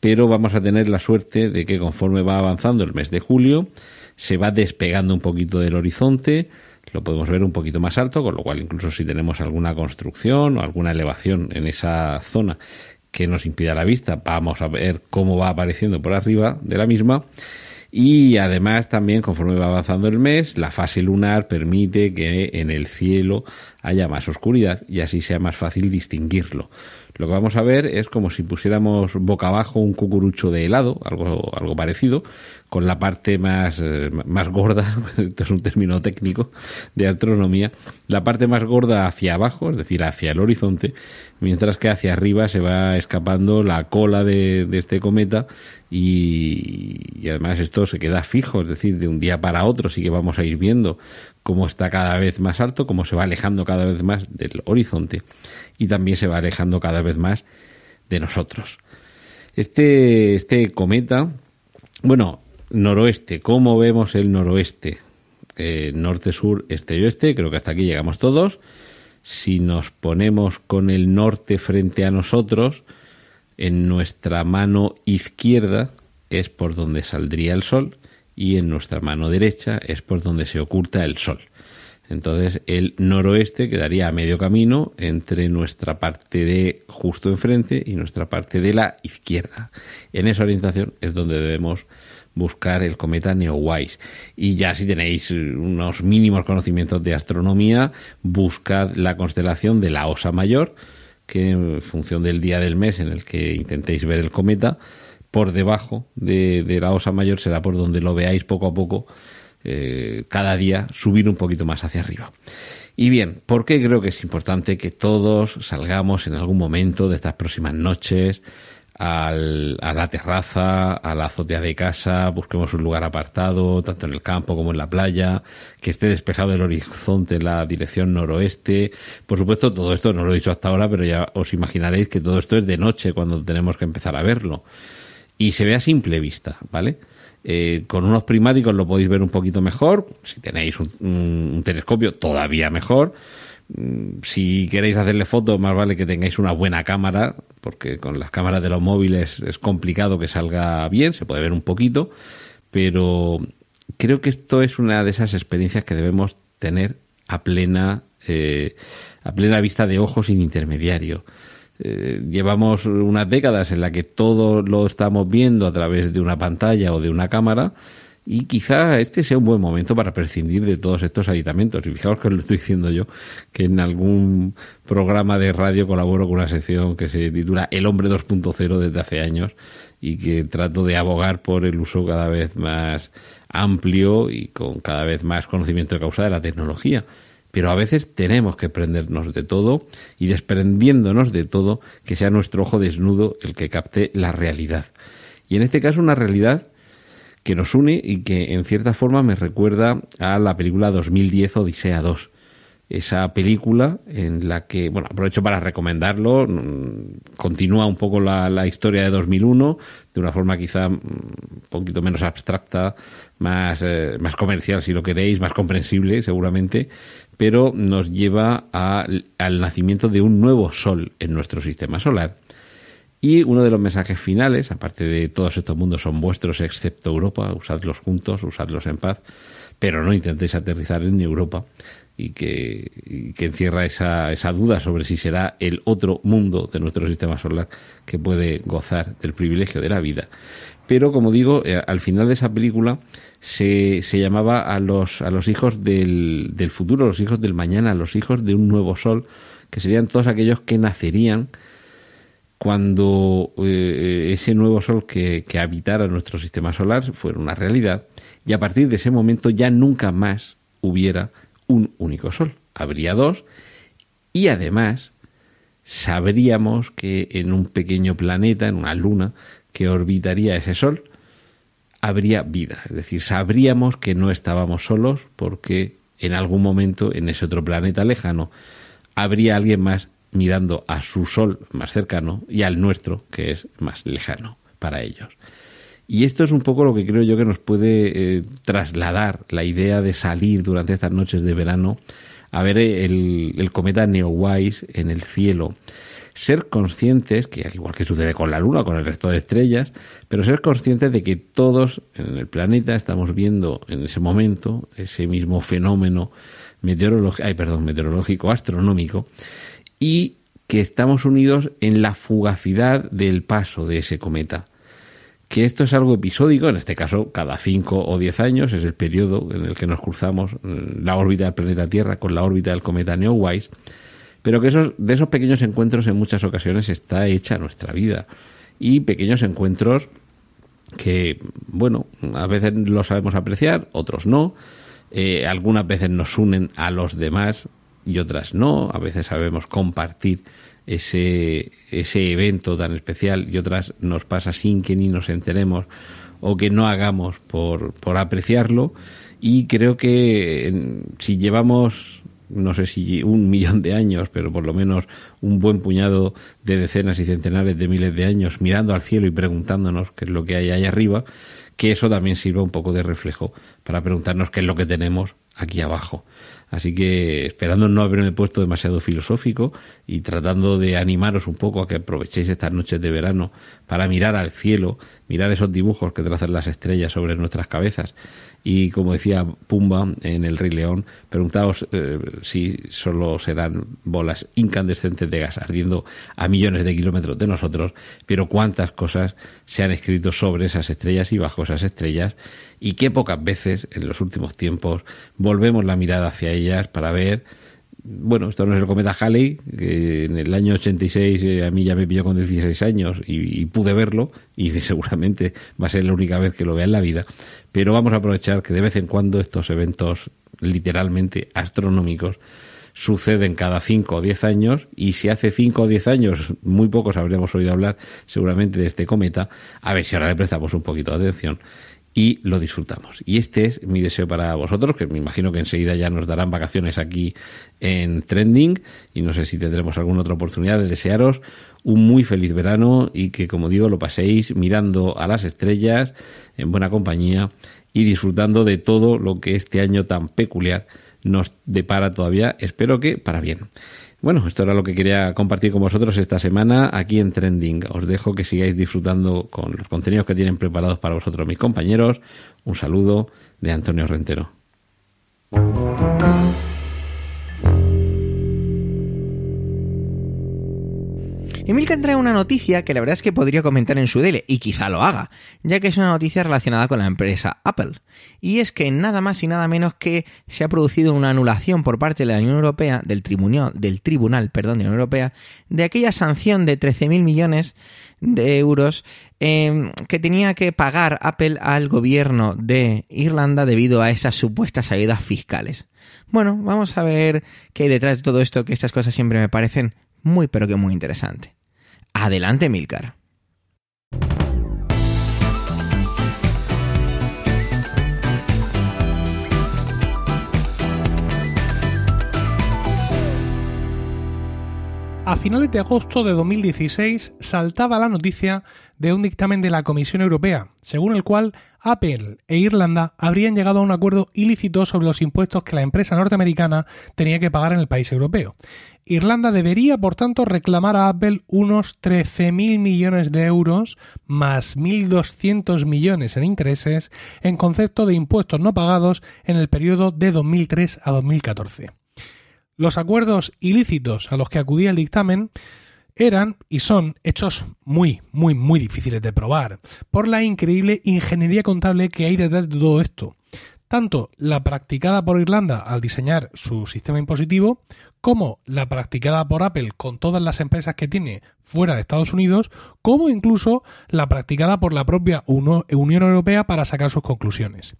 pero vamos a tener la suerte de que conforme va avanzando el mes de julio, se va despegando un poquito del horizonte, lo podemos ver un poquito más alto, con lo cual incluso si tenemos alguna construcción o alguna elevación en esa zona que nos impida la vista, vamos a ver cómo va apareciendo por arriba de la misma. Y además también conforme va avanzando el mes, la fase lunar permite que en el cielo haya más oscuridad y así sea más fácil distinguirlo. Lo que vamos a ver es como si pusiéramos boca abajo un cucurucho de helado, algo, algo parecido, con la parte más, eh, más gorda, esto es un término técnico de astronomía, la parte más gorda hacia abajo, es decir, hacia el horizonte, mientras que hacia arriba se va escapando la cola de, este cometa y, y, además esto se queda fijo, es decir, de un día para otro sí que vamos a ir viendo cómo está cada vez más alto, cómo se va alejando cada vez más del horizonte y también se va alejando cada vez más de nosotros. Este, este cometa, bueno, noroeste, ¿cómo vemos el noroeste? Eh, norte, sur, este y oeste, creo que hasta aquí llegamos todos. Si nos ponemos con el norte frente a nosotros, en nuestra mano izquierda es por donde saldría el sol y en nuestra mano derecha es por donde se oculta el sol. Entonces el noroeste quedaría a medio camino entre nuestra parte de justo enfrente y nuestra parte de la izquierda. En esa orientación es donde debemos buscar el cometa Neowise. Y ya si tenéis unos mínimos conocimientos de astronomía, buscad la constelación de la Osa Mayor, que en función del día del mes en el que intentéis ver el cometa, por debajo de, de la Osa Mayor será por donde lo veáis poco a poco eh, cada día subir un poquito más hacia arriba. Y bien, ¿por qué creo que es importante que todos salgamos en algún momento de estas próximas noches a la terraza, a la azotea de casa, busquemos un lugar apartado, tanto en el campo como en la playa, que esté despejado el horizonte en la dirección noroeste. Por supuesto, todo esto no lo he dicho hasta ahora, pero ya os imaginaréis que todo esto es de noche cuando tenemos que empezar a verlo. Y se ve a simple vista, ¿vale? Eh, con unos prismáticos lo podéis ver un poquito mejor. Si tenéis un, telescopio, todavía mejor. Mm, si queréis hacerle fotos, más vale que tengáis una buena cámara, porque con las cámaras de los móviles es complicado que salga bien, se puede ver un poquito, pero creo que esto es una de esas experiencias que debemos tener a plena, eh, a plena vista de ojos sin intermediario. Eh, llevamos unas décadas en la que todo lo estamos viendo a través de una pantalla o de una cámara y quizá este sea un buen momento para prescindir de todos estos aditamentos. Y fijaos que lo estoy diciendo yo, que en algún programa de radio colaboro con una sección que se titula El hombre 2.0 desde hace años y que trato de abogar por el uso cada vez más amplio y con cada vez más conocimiento de causa de la tecnología pero a veces tenemos que prendernos de todo y desprendiéndonos de todo, que sea nuestro ojo desnudo el que capte la realidad. Y en este caso una realidad que nos une y que en cierta forma me recuerda a la película 2010 Odisea 2. Esa película en la que, bueno, aprovecho para recomendarlo, mm, continúa un poco la, historia de 2001 de una forma quizá mm, un poquito menos abstracta, más, eh, más comercial si lo queréis, más comprensible seguramente, pero nos lleva al nacimiento de un nuevo sol en nuestro sistema solar. Y uno de los mensajes finales, aparte de todos estos mundos son vuestros excepto Europa, usadlos juntos, usadlos en paz, pero no intentéis aterrizar en Europa y que, encierra esa, esa duda sobre si será el otro mundo de nuestro sistema solar que puede gozar del privilegio de la vida. Pero como digo, eh, al final de esa película se, se llamaba a los, a los hijos del, del futuro, los hijos del mañana, los hijos de un nuevo sol, que serían todos aquellos que nacerían cuando eh, ese nuevo sol que, que, habitara nuestro sistema solar fuera una realidad y a partir de ese momento ya nunca más hubiera un único sol, habría dos y además sabríamos que en un pequeño planeta, en una luna que orbitaría ese sol, habría vida. Es decir, sabríamos que no estábamos solos porque en algún momento en ese otro planeta lejano habría alguien más mirando a su sol más cercano y al nuestro, que es más lejano para ellos. Y esto es un poco lo que creo yo que nos puede eh, trasladar la idea de salir durante estas noches de verano a ver el, el cometa Neowise en el cielo. Ser conscientes, que al igual que sucede con la Luna, con el resto de estrellas, pero ser conscientes de que todos en el planeta estamos viendo en ese momento ese mismo fenómeno ay, perdón, meteorológico, astronómico, y que estamos unidos en la fugacidad del paso de ese cometa que esto es algo episódico, en este caso cada 5 o 10 años, es el periodo en el que nos cruzamos mm, la órbita del planeta Tierra con la órbita del cometa Neowise, pero que esos, de esos pequeños encuentros en muchas ocasiones está hecha nuestra vida. Y pequeños encuentros que, bueno, a veces los sabemos apreciar, otros no, eh, algunas veces nos unen a los demás y otras no, a veces sabemos compartir ese, ese evento tan especial y otras nos pasa sin que ni nos enteremos o que no hagamos por, por apreciarlo. Y creo que si llevamos, no sé si un millón de años, pero por lo menos un buen puñado de decenas y centenares de miles de años mirando al cielo y preguntándonos qué es lo que hay ahí arriba, que eso también sirva un poco de reflejo para preguntarnos qué es lo que tenemos aquí abajo. Así que esperando no haberme puesto demasiado filosófico y tratando de animaros un poco a que aprovechéis estas noches de verano para mirar al cielo, mirar esos dibujos que trazan las estrellas sobre nuestras cabezas. Y como decía Pumba en El Rey León, preguntaos eh, si solo serán bolas incandescentes de gas ardiendo a millones de kilómetros de nosotros, pero cuántas cosas se han escrito sobre esas estrellas y bajo esas estrellas y qué pocas veces en los últimos tiempos volvemos la mirada hacia ellas para ver bueno, esto no es el cometa Halley, que en el año 86 eh, a mí ya me pilló con 16 años y, pude verlo, y seguramente va a ser la única vez que lo vea en la vida, pero vamos a aprovechar que de vez en cuando estos eventos literalmente astronómicos suceden cada 5 o 10 años y si hace 5 o 10 años muy pocos habríamos oído hablar seguramente de este cometa, a ver si ahora le prestamos un poquito de atención y lo disfrutamos. Y este es mi deseo para vosotros, que me imagino que enseguida ya nos darán vacaciones aquí en Trending y no sé si tendremos alguna otra oportunidad de desearos un muy feliz verano y que, como digo, lo paséis mirando a las estrellas en buena compañía y disfrutando de todo lo que este año tan peculiar nos depara todavía, espero que para bien. Bueno, esto era lo que quería compartir con vosotros esta semana aquí en Trending. Os dejo que sigáis disfrutando con los contenidos que tienen preparados para vosotros mis compañeros. Un saludo de Antonio Rentero. Emilcar trae una noticia que la verdad es que podría comentar en su dele, y quizá lo haga, ya que es una noticia relacionada con la empresa Apple. Y es que nada más y nada menos que se ha producido una anulación por parte de la Unión Europea, del Tribunal, del Tribunal perdón, de la Unión Europea, de aquella sanción de 13.000 millones de euros em, que tenía que pagar Apple al gobierno de Irlanda debido a esas supuestas ayudas fiscales. Bueno, vamos a ver qué hay detrás de todo esto, que estas cosas siempre me parecen muy pero que muy interesante. Adelante, Milcar. A finales de agosto de 2016 saltaba la noticia de un dictamen de la Comisión Europea, según el cual Apple e Irlanda habrían llegado a un acuerdo ilícito sobre los impuestos que la empresa norteamericana tenía que pagar en el país europeo. Irlanda debería, por tanto, reclamar a Apple unos 13.000 millones de euros más 1.200 millones en intereses en concepto de impuestos no pagados en el periodo de 2003 a 2014. Los acuerdos ilícitos a los que acudía el dictamen eran y son hechos muy, muy, muy difíciles de probar por la increíble ingeniería contable que hay detrás de todo esto. Tanto la practicada por Irlanda al diseñar su sistema impositivo, como la practicada por Apple con todas las empresas que tiene fuera de Estados Unidos, como incluso la practicada por la propia Unión Europea para sacar sus conclusiones.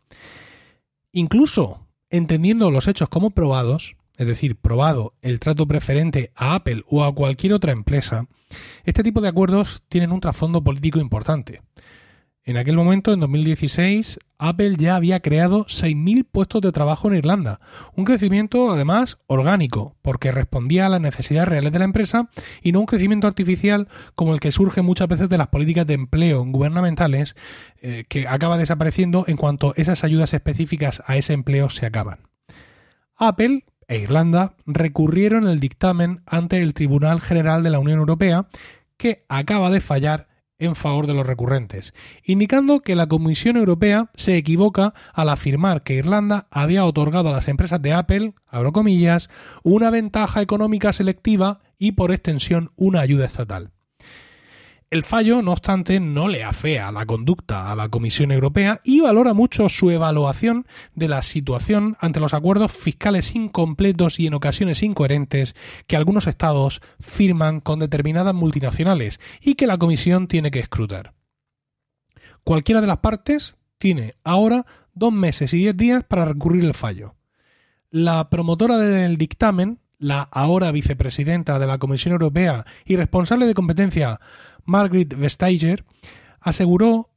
Incluso entendiendo los hechos como probados, es decir, probado el trato preferente a Apple o a cualquier otra empresa, este tipo de acuerdos tienen un trasfondo político importante. En aquel momento, en 2016, Apple ya había creado 6.000 puestos de trabajo en Irlanda, un crecimiento además orgánico, porque respondía a las necesidades reales de la empresa y no un crecimiento artificial como el que surge muchas veces de las políticas de empleo gubernamentales, eh, que acaba desapareciendo en cuanto esas ayudas específicas a ese empleo se acaban. Apple e Irlanda recurrieron el dictamen ante el Tribunal General de la Unión Europea, que acaba de fallar en favor de los recurrentes, indicando que la Comisión Europea se equivoca al afirmar que Irlanda había otorgado a las empresas de Apple, abro comillas, una ventaja económica selectiva y por extensión una ayuda estatal. El fallo, no obstante, no le afea la conducta a la Comisión Europea y valora mucho su evaluación de la situación ante los acuerdos fiscales incompletos y en ocasiones incoherentes que algunos estados firman con determinadas multinacionales y que la Comisión tiene que escrutar. Cualquiera de las partes tiene ahora dos meses y diez días para recurrir el fallo. La promotora del dictamen, la ahora vicepresidenta de la Comisión Europea y responsable de competencia Margaret Vestager, aseguró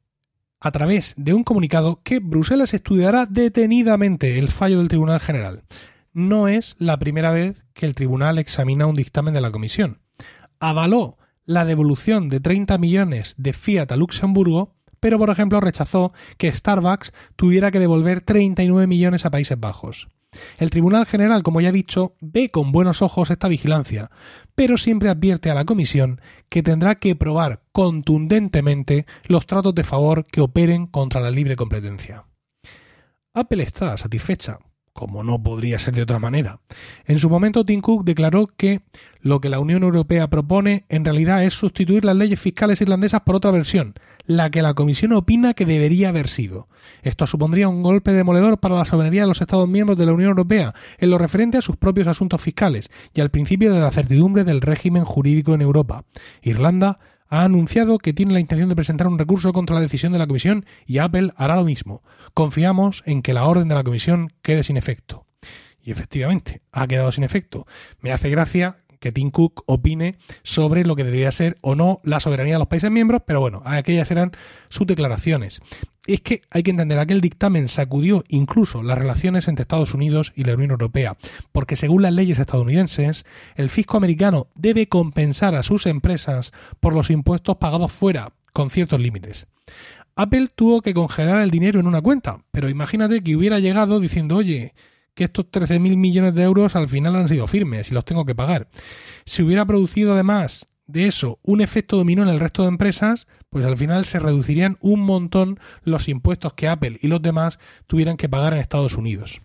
a través de un comunicado que Bruselas estudiará detenidamente el fallo del Tribunal General. No es la primera vez que el Tribunal examina un dictamen de la Comisión. Avaló la devolución de 30 millones de Fiat a Luxemburgo, pero por ejemplo rechazó que Starbucks tuviera que devolver 39 millones a Países Bajos. El Tribunal General, como ya he dicho, ve con buenos ojos esta vigilancia, pero siempre advierte a la Comisión que tendrá que probar contundentemente los tratos de favor que operen contra la libre competencia. Apple está satisfecha, como no podría ser de otra manera. En su momento, Tim Cook declaró que lo que la Unión Europea propone en realidad es sustituir las leyes fiscales irlandesas por otra versión, la que la Comisión opina que debería haber sido. Esto supondría un golpe demoledor para la soberanía de los Estados miembros de la Unión Europea en lo referente a sus propios asuntos fiscales y al principio de la certidumbre del régimen jurídico en Europa. Irlanda ha anunciado que tiene la intención de presentar un recurso contra la decisión de la Comisión y Apple hará lo mismo. Confiamos en que la orden de la Comisión quede sin efecto. Y efectivamente, ha quedado sin efecto. Me hace gracia que Tim Cook opine sobre lo que debería ser o no la soberanía de los países miembros, pero bueno, aquellas eran sus declaraciones. Es que hay que entender, aquel dictamen sacudió incluso las relaciones entre Estados Unidos y la Unión Europea, porque según las leyes estadounidenses, el fisco americano debe compensar a sus empresas por los impuestos pagados fuera, con ciertos límites. Apple tuvo que congelar el dinero en una cuenta, pero imagínate que hubiera llegado diciendo, oye, que estos 13.000 millones de euros al final han sido firmes y los tengo que pagar. Si hubiera producido además de eso un efecto dominó en el resto de empresas, pues al final se reducirían un montón los impuestos que Apple y los demás tuvieran que pagar en Estados Unidos.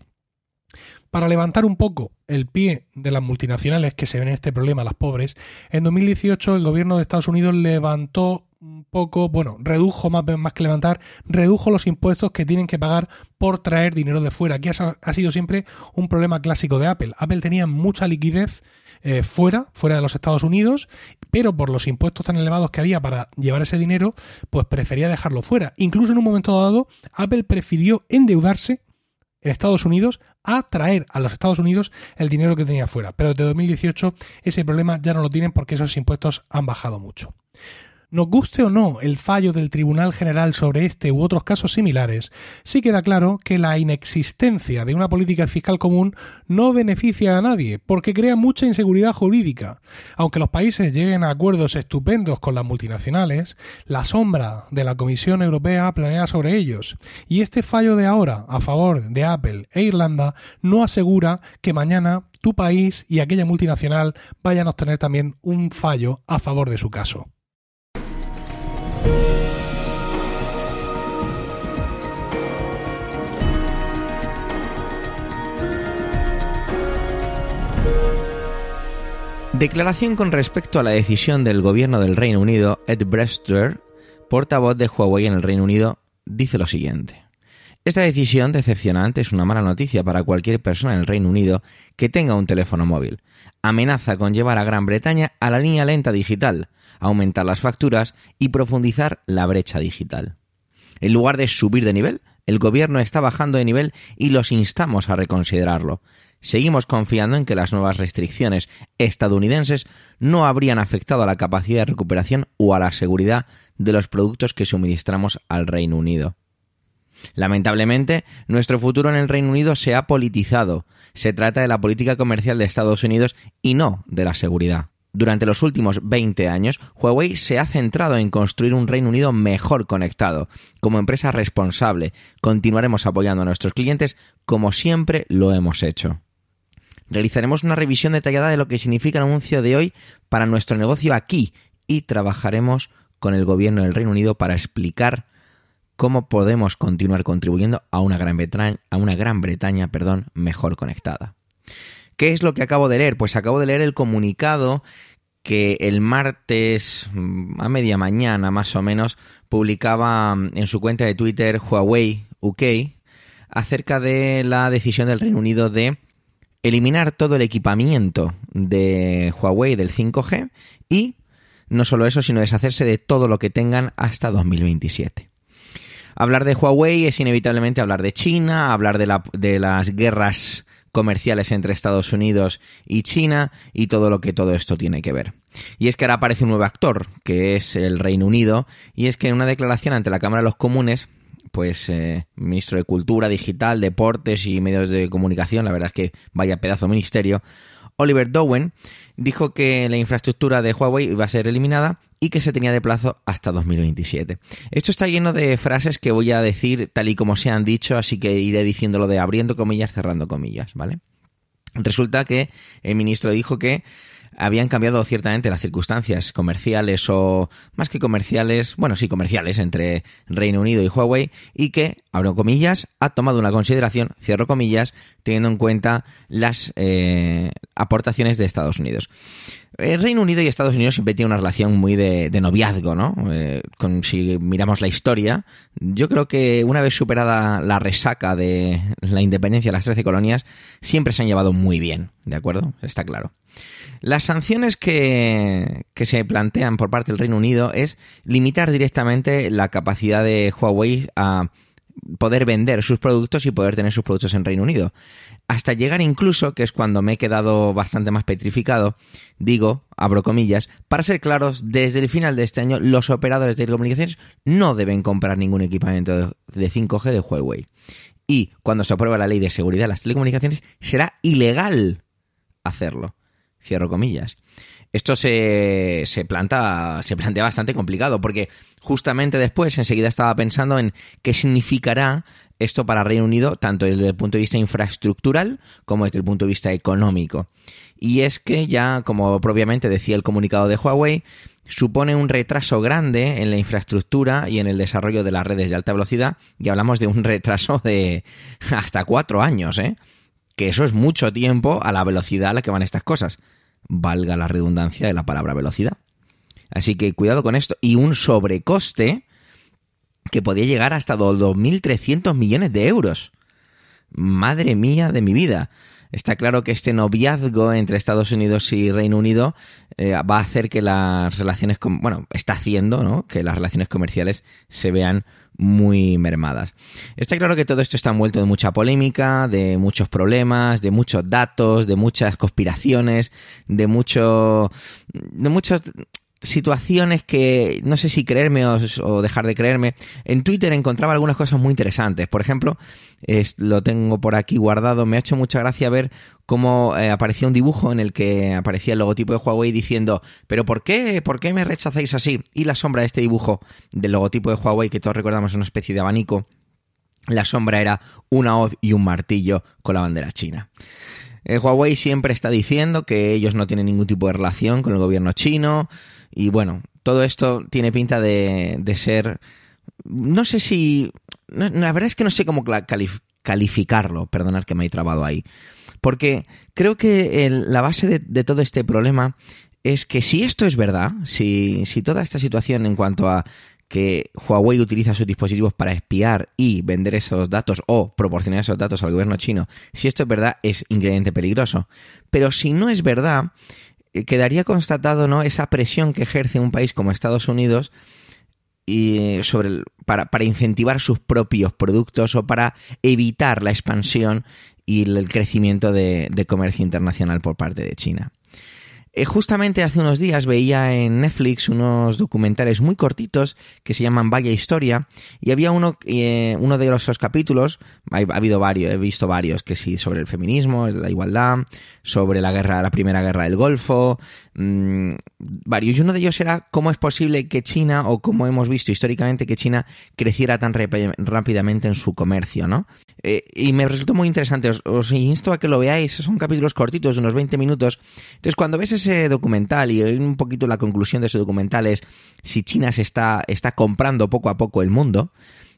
Para levantar un poco el pie de las multinacionales que se ven en este problema, las pobres, en 2018 el gobierno de Estados Unidos levantó un poco, bueno, redujo más, más que levantar, redujo los impuestos que tienen que pagar por traer dinero de fuera, que ha sido siempre un problema clásico de Apple. Apple tenía mucha liquidez eh, fuera, fuera de los Estados Unidos, pero por los impuestos tan elevados que había para llevar ese dinero, pues prefería dejarlo fuera. Incluso en un momento dado, Apple prefirió endeudarse en Estados Unidos a traer a los Estados Unidos el dinero que tenía fuera. Pero desde 2018 ese problema ya no lo tienen porque esos impuestos han bajado mucho. Nos guste o no el fallo del Tribunal General sobre este u otros casos similares, sí queda claro que la inexistencia de una política fiscal común no beneficia a nadie, porque crea mucha inseguridad jurídica. Aunque los países lleguen a acuerdos estupendos con las multinacionales, la sombra de la Comisión Europea planea sobre ellos, y este fallo de ahora a favor de Apple e Irlanda no asegura que mañana tu país y aquella multinacional vayan a obtener también un fallo a favor de su caso. Declaración con respecto a la decisión del gobierno del Reino Unido, Ed Brester, portavoz de Huawei en el Reino Unido, dice lo siguiente. Esta decisión decepcionante es una mala noticia para cualquier persona en el Reino Unido que tenga un teléfono móvil. Amenaza con llevar a Gran Bretaña a la línea lenta digital, aumentar las facturas y profundizar la brecha digital. En lugar de subir de nivel, El gobierno está bajando de nivel y los instamos a reconsiderarlo. Seguimos confiando en que las nuevas restricciones estadounidenses no habrían afectado a la capacidad de recuperación o a la seguridad de los productos que suministramos al Reino Unido. Lamentablemente, nuestro futuro en el Reino Unido se ha politizado. Se trata de la política comercial de Estados Unidos y no de la seguridad. Durante los últimos 20 años, Huawei se ha centrado en construir un Reino Unido mejor conectado. Como empresa responsable, continuaremos apoyando a nuestros clientes como siempre lo hemos hecho. Realizaremos una revisión detallada de lo que significa el anuncio de hoy para nuestro negocio aquí y trabajaremos con el gobierno del Reino Unido para explicar cómo podemos continuar contribuyendo a una Gran Bretaña, a una Gran Bretaña perdón, mejor conectada. ¿Qué es lo que acabo de leer? Pues acabo de leer el comunicado que el martes mm, a media mañana más o menos publicaba mm, en su cuenta de Twitter Huawei UK acerca de la decisión del Reino Unido de eliminar todo el equipamiento de Huawei del 5G y no solo eso, sino deshacerse de todo lo que tengan hasta 2027. Hablar de Huawei es inevitablemente hablar de China, hablar de, la, de las guerras comerciales entre Estados Unidos y China y todo lo que todo esto tiene que ver. Y es que ahora aparece un nuevo actor, que es el Reino Unido, y es que en una declaración ante la Cámara de los Comunes, pues eh, ministro de Cultura, Digital, Deportes y Medios de Comunicación, la verdad es que vaya pedazo ministerio, Oliver Dowen dijo que la infraestructura de Huawei iba a ser eliminada y que se tenía de plazo hasta 2027. Esto está lleno de frases que voy a decir tal y como se han dicho, así que iré diciéndolo de abriendo comillas, cerrando comillas, ¿vale? Resulta que el ministro dijo que habían cambiado ciertamente las circunstancias comerciales o más que comerciales, bueno, sí, comerciales entre Reino Unido y Huawei y que, abro comillas, ha tomado una consideración, cierro comillas, teniendo en cuenta las eh, aportaciones de Estados Unidos. El Reino Unido y Estados Unidos siempre tienen una relación muy de, noviazgo, ¿no? Eh, con, si miramos la historia, yo creo que una vez superada la resaca de la independencia de las 13 colonias, siempre se han llevado muy bien, ¿de acuerdo? Está claro. Las sanciones que, se plantean por parte del Reino Unido es limitar directamente la capacidad de Huawei a poder vender sus productos y poder tener sus productos en Reino Unido. Hasta llegar incluso, que es cuando me he quedado bastante más petrificado, digo, abro comillas, para ser claros, desde el final de este año los operadores de telecomunicaciones no deben comprar ningún equipamiento de 5G de Huawei. Y cuando se aprueba la ley de seguridad de las telecomunicaciones, será ilegal hacerlo. Cierro comillas. Esto se, se, planta, se plantea bastante complicado porque justamente después enseguida estaba pensando en qué significará esto para Reino Unido tanto desde el punto de vista infraestructural como desde el punto de vista económico. Y es que ya, como propiamente decía el comunicado de Huawei, supone un retraso grande en la infraestructura y en el desarrollo de las redes de alta velocidad y hablamos de un retraso de hasta cuatro años, ¿eh? Que eso es mucho tiempo a la velocidad a la que van estas cosas valga la redundancia de la palabra velocidad. Así que cuidado con esto. Y un sobrecoste que podía llegar hasta 2.300 millones de euros. Madre mía de mi vida. Está claro que este noviazgo entre Estados Unidos y Reino Unido eh, va a hacer que las relaciones, bueno, está haciendo, ¿no? Que las relaciones comerciales se vean muy mermadas. Está claro que todo esto está envuelto de mucha polémica, de muchos problemas, de muchos datos, de muchas conspiraciones, de mucho, de muchos situaciones que no sé si creerme o, dejar de creerme. En Twitter encontraba algunas cosas muy interesantes. Por ejemplo, lo tengo por aquí guardado. Me ha hecho mucha gracia ver cómo eh, aparecía un dibujo en el que aparecía el logotipo de Huawei diciendo, pero ¿por qué? ¿Por qué me rechazáis así? Y la sombra de este dibujo del logotipo de Huawei, que todos recordamos es una especie de abanico, la sombra era una hoz y un martillo con la bandera china. Eh, Huawei siempre está diciendo que ellos no tienen ningún tipo de relación con el gobierno chino, y bueno, todo esto tiene pinta de, de ser... No sé si... la verdad es que no sé cómo calificarlo, perdonad que me he trabado ahí. Porque creo que la base de, todo este problema es que si esto es verdad, si, si toda esta situación en cuanto a que Huawei utiliza sus dispositivos para espiar y vender esos datos o proporcionar esos datos al gobierno chino, si esto es verdad, es increíblemente peligroso. Pero si no es verdad, eh, quedaría constatado ¿no? esa presión que ejerce un país como Estados Unidos y sobre para, para, incentivar sus propios productos o para evitar la expansión y el crecimiento de comercio internacional por parte de China. Eh, justamente hace unos días veía en Netflix unos documentales muy cortitos que se llaman Vaya Historia y había uno, eh, uno de esos capítulos, ha, ha, habido varios, he visto varios, que sí, sobre el feminismo, la igualdad, sobre la guerra, la primera guerra del Golfo, mmm, varios. Y uno de ellos era cómo es posible que China, o cómo hemos visto históricamente que China creciera tan rápidamente en su comercio, ¿no? Eh, y me resultó muy interesante, os, insto a que lo veáis, son capítulos cortitos, unos 20 minutos. Entonces, cuando ves ese documental y un poquito la conclusión de ese documental es si China se está, está comprando poco a poco el mundo,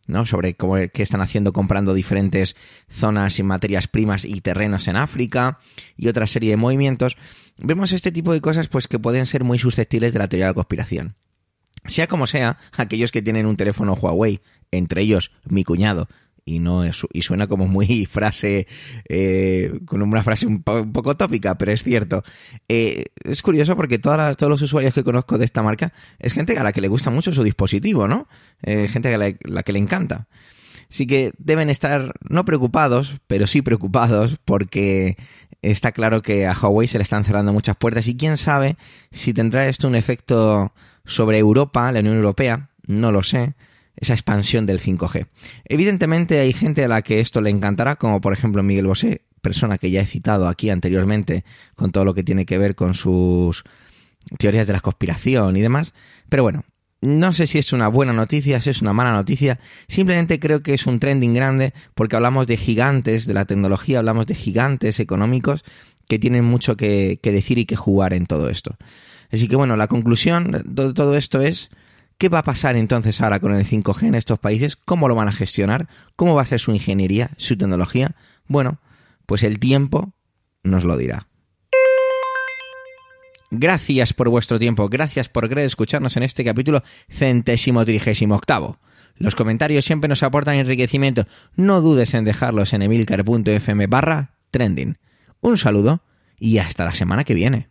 ¿no? sobre cómo, qué están haciendo comprando diferentes zonas y materias primas y terrenos en África y otra serie de movimientos, vemos este tipo de cosas pues que pueden ser muy susceptibles de la teoría de la conspiración. Sea como sea, aquellos que tienen un teléfono Huawei, entre ellos mi cuñado, y no es, y suena como muy frase eh, con una frase un, po un, poco tópica pero es cierto. Eh, es curioso porque todas todos los usuarios que conozco de esta marca es gente a la que le gusta mucho su dispositivo no eh, gente a la, la, que le encanta. Así que deben estar no preocupados pero sí preocupados porque está claro que a Huawei se le están cerrando muchas puertas y quién sabe si tendrá esto un efecto sobre Europa la Unión Europea no lo sé esa expansión del 5G. Evidentemente hay gente a la que esto le encantará, como por ejemplo Miguel Bosé, persona que ya he citado aquí anteriormente con todo lo que tiene que ver con sus teorías de la conspiración y demás. Pero bueno, no sé si es una buena noticia, si es una mala noticia, simplemente creo que es un trending grande porque hablamos de gigantes de la tecnología, hablamos de gigantes económicos que tienen mucho que, que decir y que jugar en todo esto. Así que bueno, la conclusión de todo esto es ¿Qué va a pasar entonces ahora con el 5G en estos países? ¿Cómo lo van a gestionar? ¿Cómo va a ser su ingeniería, su tecnología? Bueno, pues el tiempo nos lo dirá. Gracias por vuestro tiempo, gracias por querer escucharnos en este capítulo centésimo trigésimo octavo. Los comentarios siempre nos aportan enriquecimiento. No dudes en dejarlos en emilcar.fm barra trending. Un saludo y hasta la semana que viene.